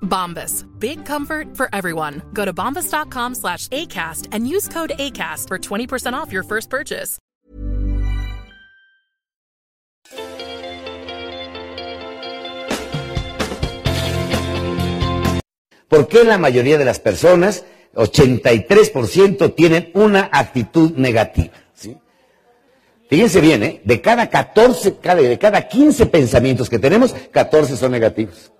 Bombas. Big comfort for everyone. Go to bombas.com slash ACAST and use code ACAST for 20% off your first purchase. ¿Por qué la mayoría de las personas, 83%, tienen una actitud negativa? Fíjense bien, ¿eh? de cada 14, cada- de cada 15 pensamientos que tenemos, 14 son negativos,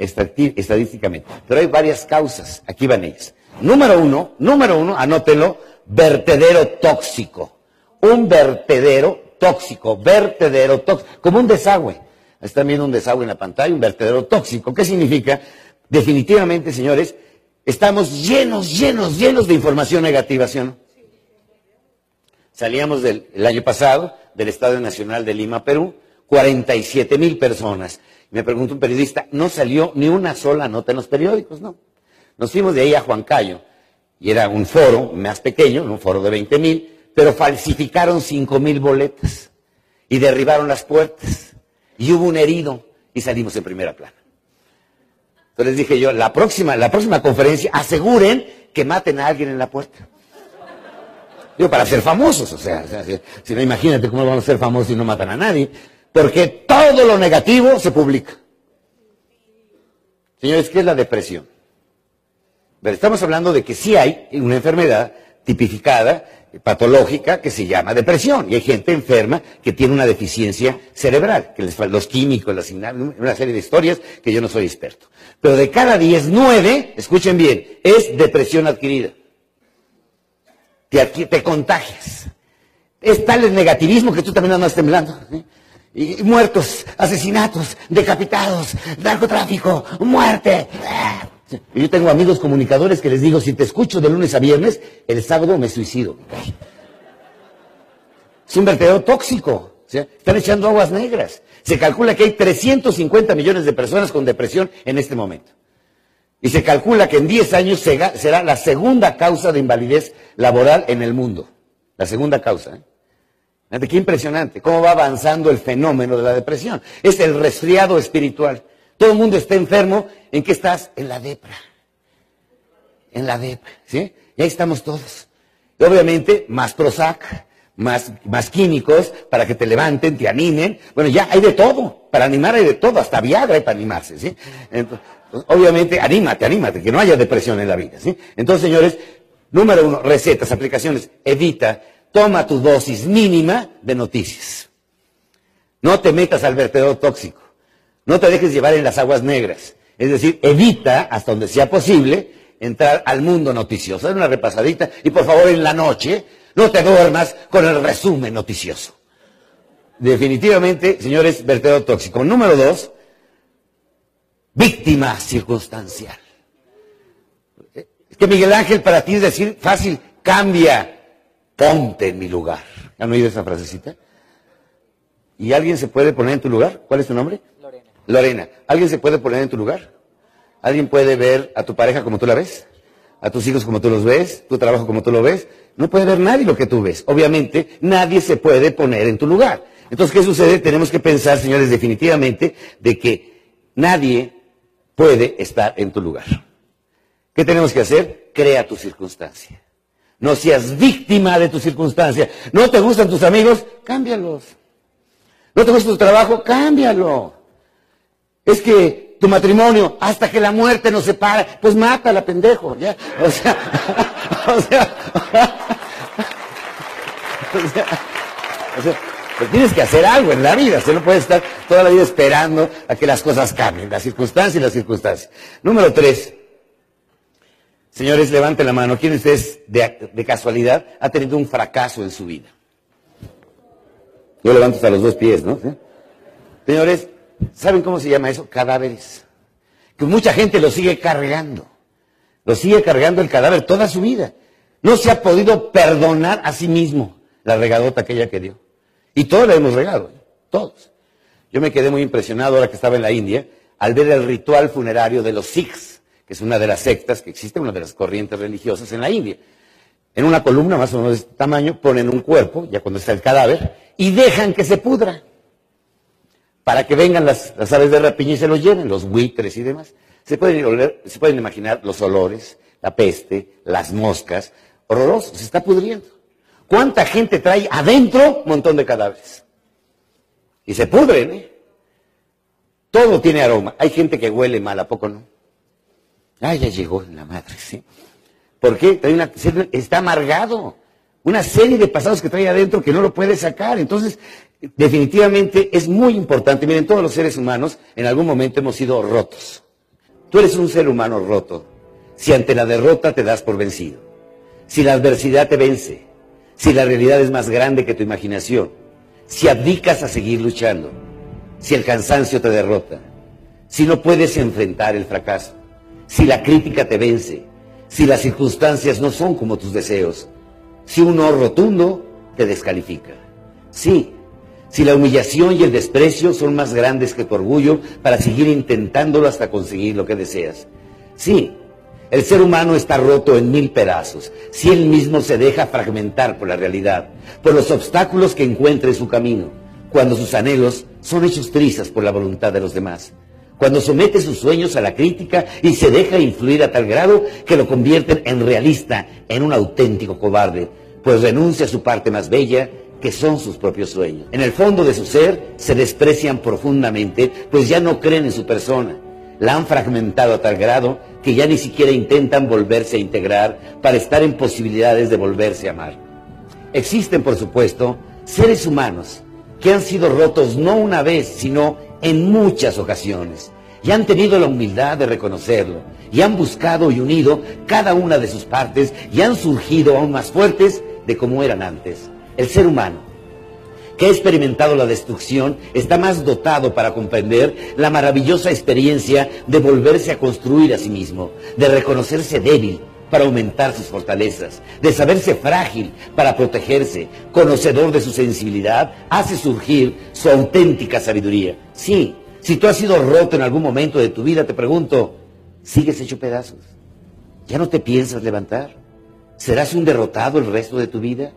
estadísticamente. Pero hay varias causas, aquí van ellas. Número uno, número uno, anótenlo, vertedero tóxico. Un vertedero tóxico, vertedero tóxico, como un desagüe. Están viendo un desagüe en la pantalla, un vertedero tóxico. ¿Qué significa? Definitivamente, señores, estamos llenos, llenos, llenos de información negativa, ¿sí o no? Salíamos del el año pasado del Estadio Nacional de Lima, Perú, 47 mil personas. Me preguntó un periodista, no salió ni una sola nota en los periódicos, ¿no? Nos fuimos de ahí a Juancayo, y era un foro más pequeño, un foro de 20 mil, pero falsificaron 5 mil boletas y derribaron las puertas. Y hubo un herido y salimos en primera plana. Entonces dije yo, la próxima, la próxima conferencia, aseguren que maten a alguien en la puerta. Digo, para ser famosos, o sea, o sea, si, si no imagínate cómo vamos a ser famosos y no matan a nadie, porque todo lo negativo se publica. Señores, ¿qué es la depresión? Pero estamos hablando de que sí hay una enfermedad tipificada, patológica, que se llama depresión. Y hay gente enferma que tiene una deficiencia cerebral, que les los químicos, las una serie de historias que yo no soy experto. Pero de cada 10, 9, escuchen bien, es depresión adquirida. Te, contagias. Es tal el negativismo que tú también andas temblando. ¿sí? Y, muertos, asesinatos, decapitados, narcotráfico, muerte. Yo tengo amigos comunicadores que les digo, si te escucho de lunes a viernes, el sábado me suicido. Es un vertedero tóxico. ¿sí? Están echando aguas negras. Se calcula que hay 350 millones de personas con depresión en este momento. Y se calcula que en 10 años será la segunda causa de invalidez laboral en el mundo. La segunda causa. ¿eh? Fíjate qué impresionante, cómo va avanzando el fenómeno de la depresión. Es el resfriado espiritual. Todo el mundo está enfermo. ¿En qué estás? En la depra. En la depra, ¿sí? Y ahí estamos todos. Y obviamente, más Prozac, más, más químicos para que te levanten, te animen. Bueno, ya hay de todo. Para animar hay de todo. Hasta Viagra hay para animarse, ¿sí? Entonces, obviamente, anímate, anímate, que no haya depresión en la vida, ¿sí? Entonces, señores, número uno, recetas, aplicaciones. Evita, toma tu dosis mínima de noticias. No te metas al vertedero tóxico. No te dejes llevar en las aguas negras. Es decir, evita, hasta donde sea posible, entrar al mundo noticioso. Dale una repasadita y por favor en la noche no te duermas con el resumen noticioso. Definitivamente, señores, vertedero tóxico. Número dos, víctima circunstancial. Es que Miguel Ángel para ti es decir fácil, cambia, ponte en mi lugar. ¿Han oído esa frasecita? ¿Y alguien se puede poner en tu lugar? ¿Cuál es tu nombre? Lorena. Lorena. ¿Alguien se puede poner en tu lugar? ¿Alguien puede ver a tu pareja como tú la ves? ¿A tus hijos como tú los ves? ¿Tu trabajo como tú lo ves? No puede ver nadie lo que tú ves. Obviamente, nadie se puede poner en tu lugar. Entonces, ¿qué sucede? Tenemos que pensar, señores, definitivamente, de que nadie puede estar en tu lugar. ¿Qué tenemos que hacer? Crea tu circunstancia. No seas víctima de tu circunstancia. ¿No te gustan tus amigos? Cámbialos. ¿No te gusta tu trabajo? Cámbialo. Es que tu matrimonio, hasta que la muerte nos separe, pues mátala, pendejo, ¿ya? O sea, o sea, o sea, o sea, pues tienes que hacer algo en la vida, se no puedes estar toda la vida esperando a que las cosas cambien, las circunstancias y las circunstancias. Número tres, señores, levanten la mano, ¿quién de ustedes de, casualidad ha tenido un fracaso en su vida? Yo levanto hasta los dos pies, ¿no? Señores, ¿saben cómo se llama eso? Cadáveres. Que mucha gente lo sigue cargando. Lo sigue cargando el cadáver toda su vida. No se ha podido perdonar a sí mismo la regadota aquella que dio. Y todos la hemos regado, ¿eh? todos. Yo me quedé muy impresionado ahora que estaba en la India al ver el ritual funerario de los Sikhs, es una de las sectas que existe, una de las corrientes religiosas en la India. En una columna más o menos de este tamaño ponen un cuerpo, ya cuando está el cadáver, y dejan que se pudra. Para que vengan las, aves de rapiña y se lo lleven, los buitres y demás. Se pueden, se pueden imaginar los olores, la peste, las moscas, horroroso, se está pudriendo. ¿Cuánta gente trae adentro un montón de cadáveres? Y se pudren, ¿eh? Todo tiene aroma. Hay gente que huele mal, ¿a poco no? Ah, ya llegó la madre, ¿sí? ¿Por qué? Trae una, está amargado una serie de pasados que trae adentro que no lo puede sacar. Entonces, definitivamente es muy importante. Miren, todos los seres humanos en algún momento hemos sido rotos. Tú eres un ser humano roto. Si ante la derrota te das por vencido, si la adversidad te vence, si la realidad es más grande que tu imaginación, si abdicas a seguir luchando, si el cansancio te derrota, si no puedes enfrentar el fracaso, si la crítica te vence, si las circunstancias no son como tus deseos, si un no rotundo te descalifica. Sí, si la humillación y el desprecio son más grandes que tu orgullo para seguir intentándolo hasta conseguir lo que deseas. Sí, el ser humano está roto en mil pedazos, si él mismo se deja fragmentar por la realidad, por los obstáculos que encuentra en su camino, cuando sus anhelos son hechos trizas por la voluntad de los demás cuando somete sus sueños a la crítica y se deja influir a tal grado que lo convierten en realista, en un auténtico cobarde, pues renuncia a su parte más bella, que son sus propios sueños. En el fondo de su ser se desprecian profundamente, pues ya no creen en su persona. La han fragmentado a tal grado que ya ni siquiera intentan volverse a integrar para estar en posibilidades de volverse a amar. Existen, por supuesto, seres humanos que han sido rotos no una vez, sino en muchas ocasiones y han tenido la humildad de reconocerlo y han buscado y unido cada una de sus partes y han surgido aún más fuertes de como eran antes. El ser humano, que ha experimentado la destrucción, está más dotado para comprender la maravillosa experiencia de volverse a construir a sí mismo, de reconocerse débil para aumentar sus fortalezas, de saberse frágil para protegerse, conocedor de su sensibilidad, hace surgir su auténtica sabiduría. Sí, si tú has sido roto en algún momento de tu vida, te pregunto, ¿sigues hecho pedazos? ¿Ya no te piensas levantar? ¿Serás un derrotado el resto de tu vida?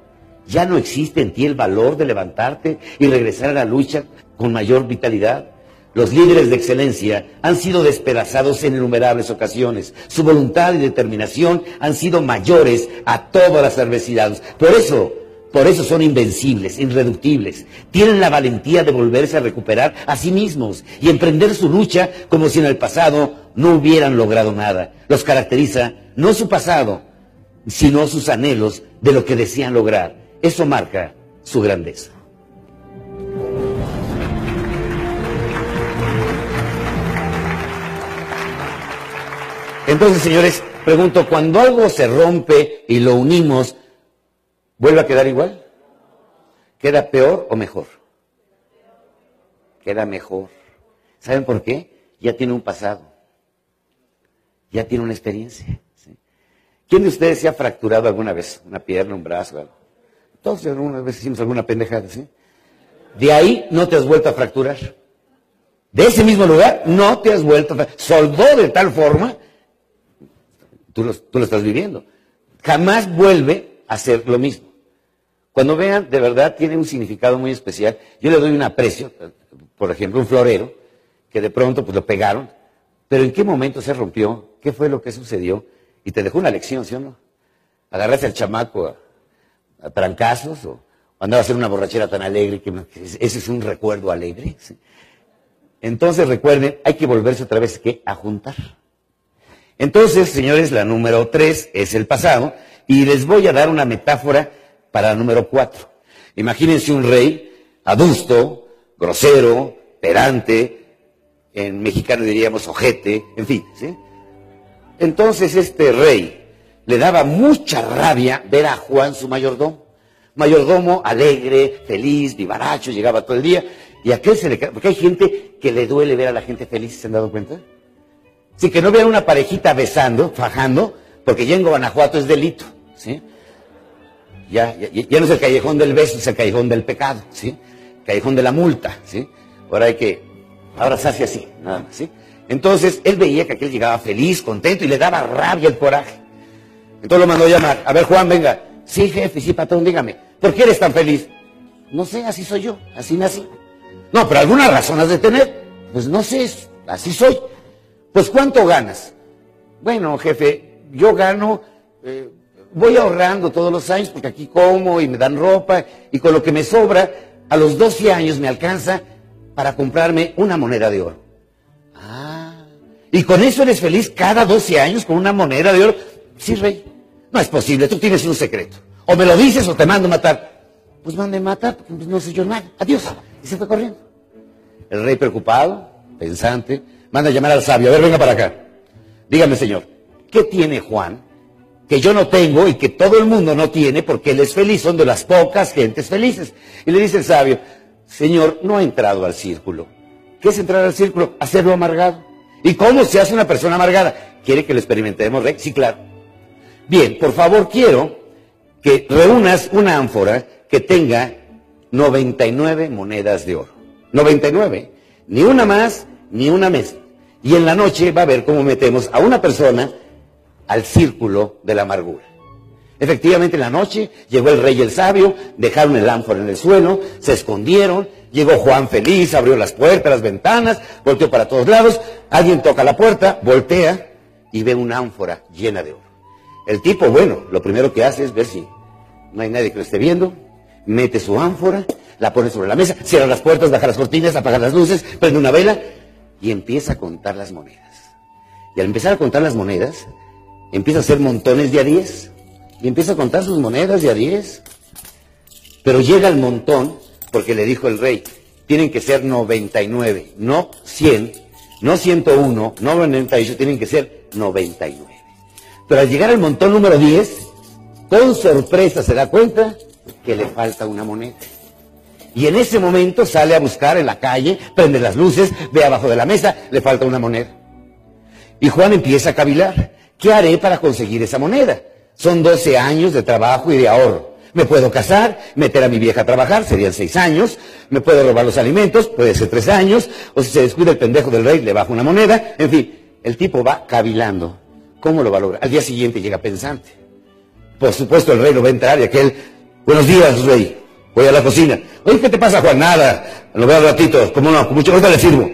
¿Ya no existe en ti el valor de levantarte y regresar a la lucha con mayor vitalidad? Los líderes de excelencia han sido despedazados en innumerables ocasiones. Su voluntad y determinación han sido mayores a todas las adversidades. Por eso, por eso son invencibles, irreductibles. Tienen la valentía de volverse a recuperar a sí mismos y emprender su lucha como si en el pasado no hubieran logrado nada. Los caracteriza no su pasado, sino sus anhelos de lo que desean lograr. Eso marca su grandeza. Entonces, señores, pregunto, cuando algo se rompe y lo unimos, ¿vuelve a quedar igual? ¿Queda peor o mejor? Queda mejor. ¿Saben por qué? Ya tiene un pasado. Ya tiene una experiencia. ¿Quién de ustedes se ha fracturado alguna vez? Una pierna, un brazo, algo. Todos alguna vez hicimos alguna pendejada, ¿sí? De ahí no te has vuelto a fracturar. De ese mismo lugar no te has vuelto a fracturar. Soldó de tal forma Tú lo, estás viviendo. Jamás vuelve hacer lo mismo. Cuando vean, de verdad tiene un significado muy especial. Yo le doy un aprecio, por ejemplo, un florero, que de pronto pues lo pegaron, pero ¿en qué momento se rompió? ¿Qué fue lo que sucedió? Y te dejó una lección, ¿sí o no? Agarraste al chamaco a, a trancazos o andaba a hacer una borrachera tan alegre que ese es un recuerdo alegre. Entonces recuerden, hay que volverse otra vez ¿qué? a juntar. Entonces, señores, la número tres es el pasado y les voy a dar una metáfora para la número cuatro. Imagínense un rey adusto, grosero, pedante, en mexicano diríamos ojete, en fin. ¿sí? Entonces este rey le daba mucha rabia ver a Juan su mayordomo. Mayordomo alegre, feliz, vivaracho, llegaba todo el día. Y a qué se le Porque hay gente que le duele ver a la gente feliz, ¿se han dado cuenta? Sí, que no vean una parejita besando, fajando, porque ya en Guanajuato es delito, ¿sí? Ya, ya, ya no es el callejón del beso, es el callejón del pecado, ¿sí? Callejón de la multa, ¿sí? Ahora hay que abrazarse así, nada más, ¿sí? Entonces, él veía que aquel llegaba feliz, contento, y le daba rabia el coraje. Entonces lo mandó a llamar. A ver, Juan, venga. Sí, jefe, sí, patrón, dígame. ¿Por qué eres tan feliz? No sé, así soy yo, así nací. No, pero alguna razón has de tener. Pues no sé, así soy. Pues ¿cuánto ganas? Bueno, jefe, yo gano, eh, voy ahorrando todos los años porque aquí como y me dan ropa y con lo que me sobra, a los 12 años me alcanza para comprarme una moneda de oro. Ah, y con eso eres feliz cada 12 años con una moneda de oro. Sí, rey, no es posible, tú tienes un secreto. O me lo dices o te mando a matar. Pues mande matar, porque no sé yo nada. Adiós. Y se fue corriendo. El rey preocupado, pensante, manda a llamar al sabio. A ver, venga para acá. Dígame, señor, ¿qué tiene Juan que yo no tengo y que todo el mundo no tiene porque él es feliz? Son de las pocas gentes felices. Y le dice el sabio, señor, no ha entrado al círculo. ¿Qué es entrar al círculo? Hacerlo amargado. ¿Y cómo se hace una persona amargada? ¿Quiere que lo experimentemos, rey? Sí, claro. Bien, por favor, quiero que reúnas una ánfora que tenga 99 monedas de oro. 99. Ni una más, ni una menos. Y en la noche va a ver cómo metemos a una persona al círculo de la amargura. Efectivamente, en la noche llegó el rey y el sabio, dejaron el ánfora en el suelo, se escondieron, llegó Juan feliz, abrió las puertas, las ventanas, volteó para todos lados, alguien toca la puerta, voltea y ve una ánfora llena de oro. El tipo, bueno, lo primero que hace es ver si no hay nadie que lo esté viendo, mete su ánfora, la pone sobre la mesa, cierra las puertas, baja las cortinas, apaga las luces, prende una vela y empieza a contar las monedas. Y al empezar a contar las monedas, empieza a hacer montones de a 10 y empieza a contar sus monedas de a 10. Pero llega el montón porque le dijo el rey, tienen que ser 99, no 100, no 101, no 98, tienen que ser 99. Pero al llegar al montón número 10, con sorpresa se da cuenta que le falta una moneda. Y en ese momento sale a buscar en la calle, prende las luces, ve abajo de la mesa, le falta una moneda. Y Juan empieza a cavilar. ¿Qué haré para conseguir esa moneda? Son 12 años de trabajo y de ahorro. Me puedo casar, meter a mi vieja a trabajar, serían 6 años. Me puedo robar los alimentos, puede ser 3 años. O si se descuida el pendejo del rey, le bajo una moneda. En fin, el tipo va cavilando. ¿Cómo lo va a lograr? Al día siguiente llega pensante. Por supuesto, el rey lo va a entrar y aquel, buenos días, rey. Voy a la cocina. Oye, ¿qué te pasa, Juan? Nada. Lo veo al ratito. ¿Cómo no? Con mucho gusto le sirvo.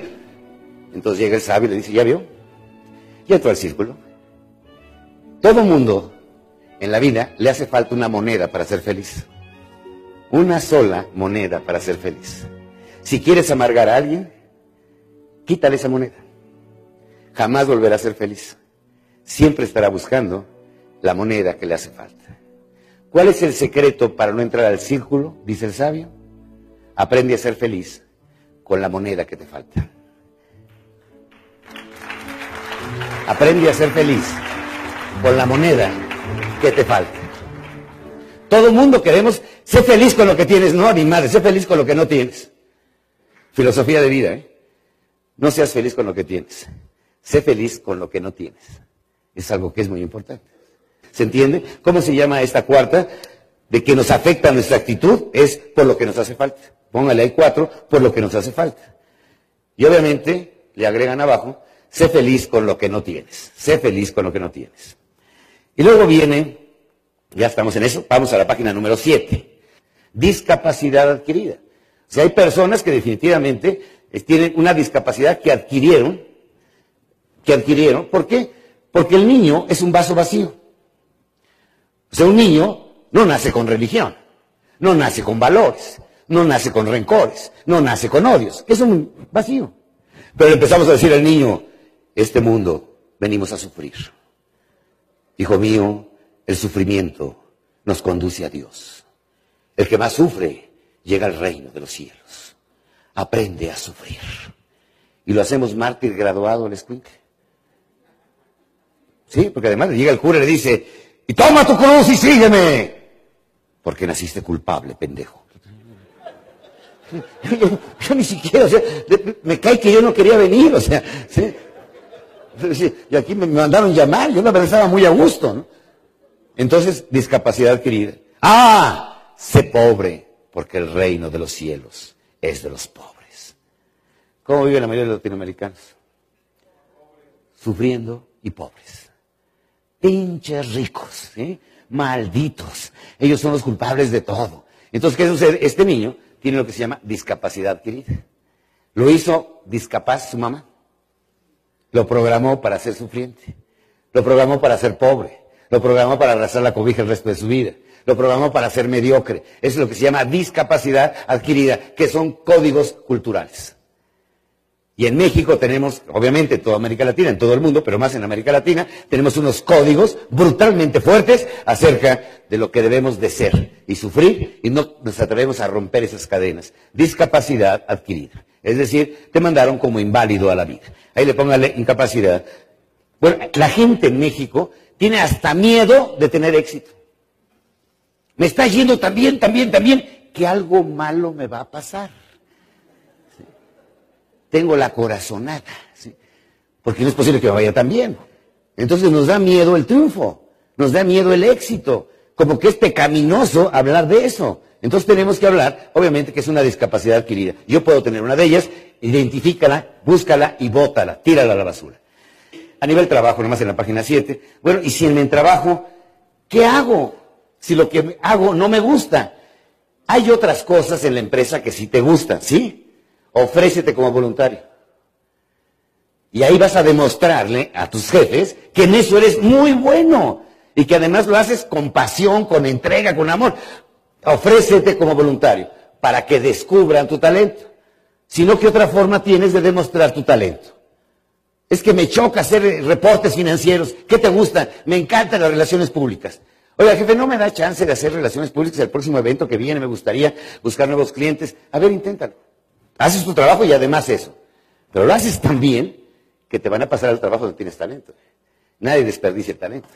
Entonces llega el sabio y le dice, ¿ya vio? Ya entró al círculo. Todo mundo en la vida le hace falta una moneda para ser feliz. Una sola moneda para ser feliz. Si quieres amargar a alguien, quítale esa moneda. Jamás volverá a ser feliz. Siempre estará buscando la moneda que le hace falta. ¿Cuál es el secreto para no entrar al círculo? Dice el sabio. Aprende a ser feliz con la moneda que te falta. Aprende a ser feliz con la moneda que te falta. Todo mundo queremos ser feliz con lo que tienes. No, ni madre, sé feliz con lo que no tienes. Filosofía de vida, ¿eh? No seas feliz con lo que tienes. Sé feliz con lo que no tienes. Es algo que es muy importante. ¿Se entiende? ¿Cómo se llama esta cuarta? De que nos afecta nuestra actitud es por lo que nos hace falta. Póngale ahí cuatro, por lo que nos hace falta. Y obviamente le agregan abajo, sé feliz con lo que no tienes. Sé feliz con lo que no tienes. Y luego viene Ya estamos en eso. Vamos a la página número 7. Discapacidad adquirida. O sea, hay personas que definitivamente eh, tienen una discapacidad que adquirieron, que adquirieron. ¿Por qué? Porque el niño es un vaso vacío. O sea, un niño no nace con religión, no nace con valores, no nace con rencores, no nace con odios. Es un vacío. Pero empezamos a decir al niño, este mundo venimos a sufrir. Hijo mío, el sufrimiento nos conduce a Dios. El que más sufre llega al reino de los cielos. Aprende a sufrir. Y lo hacemos mártir graduado el escuincle. Sí, porque además llega el cura y le dice, y toma tu cruz y sígueme. Porque naciste culpable, pendejo. Yo, ni siquiera, o sea, me cae que yo no quería venir, o sea, ¿sí? Y aquí me mandaron llamar, yo me pensaba muy a gusto, ¿no? Entonces, discapacidad adquirida. Ah, sé pobre, porque el reino de los cielos es de los pobres. ¿Cómo viven la mayoría de los latinoamericanos? Sufriendo y pobres. Pinches ricos, ¿sí? malditos. Ellos son los culpables de todo. Entonces, ¿qué sucede? Este niño tiene lo que se llama discapacidad adquirida. Lo hizo discapaz su mamá. Lo programó para ser sufriente. Lo programó para ser pobre. Lo programó para arrastrar la cobija el resto de su vida. Lo programó para ser mediocre. Es lo que se llama discapacidad adquirida, que son códigos culturales. Y en México tenemos, obviamente en toda América Latina, en todo el mundo, pero más en América Latina, tenemos unos códigos brutalmente fuertes acerca de lo que debemos de ser y sufrir y no nos atrevemos a romper esas cadenas. Discapacidad adquirida. Es decir, te mandaron como inválido a la vida. Ahí le póngale incapacidad. Bueno, la gente en México tiene hasta miedo de tener éxito. Me está yendo también, también, también, que algo malo me va a pasar tengo la corazonada, porque no es posible que me vaya tan bien. Entonces nos da miedo el triunfo, nos da miedo el éxito, como que es pecaminoso hablar de eso. Entonces tenemos que hablar, obviamente, que es una discapacidad adquirida. Yo puedo tener una de ellas, identifícala, búscala y bótala, tírala a la basura. A nivel trabajo, nomás en la página 7. Bueno, y si en mi trabajo, ¿qué hago? Si lo que hago no me gusta. Hay otras cosas en la empresa que sí te gustan, ¿sí? Ofrécete como voluntario. Y ahí vas a demostrarle a tus jefes que en eso eres muy bueno y que además lo haces con pasión, con entrega, con amor. Ofrécete como voluntario para que descubran tu talento. Si no, ¿qué otra forma tienes de demostrar tu talento? Es que me choca hacer reportes financieros. ¿Qué te gusta? Me encantan las relaciones públicas. Oiga, jefe, no me da chance de hacer relaciones públicas el próximo evento que viene. Me gustaría buscar nuevos clientes. A ver, inténtalo. Haces tu trabajo y además eso. Pero lo haces tan bien que te van a pasar al trabajo donde tienes talento. Nadie desperdicia el talento.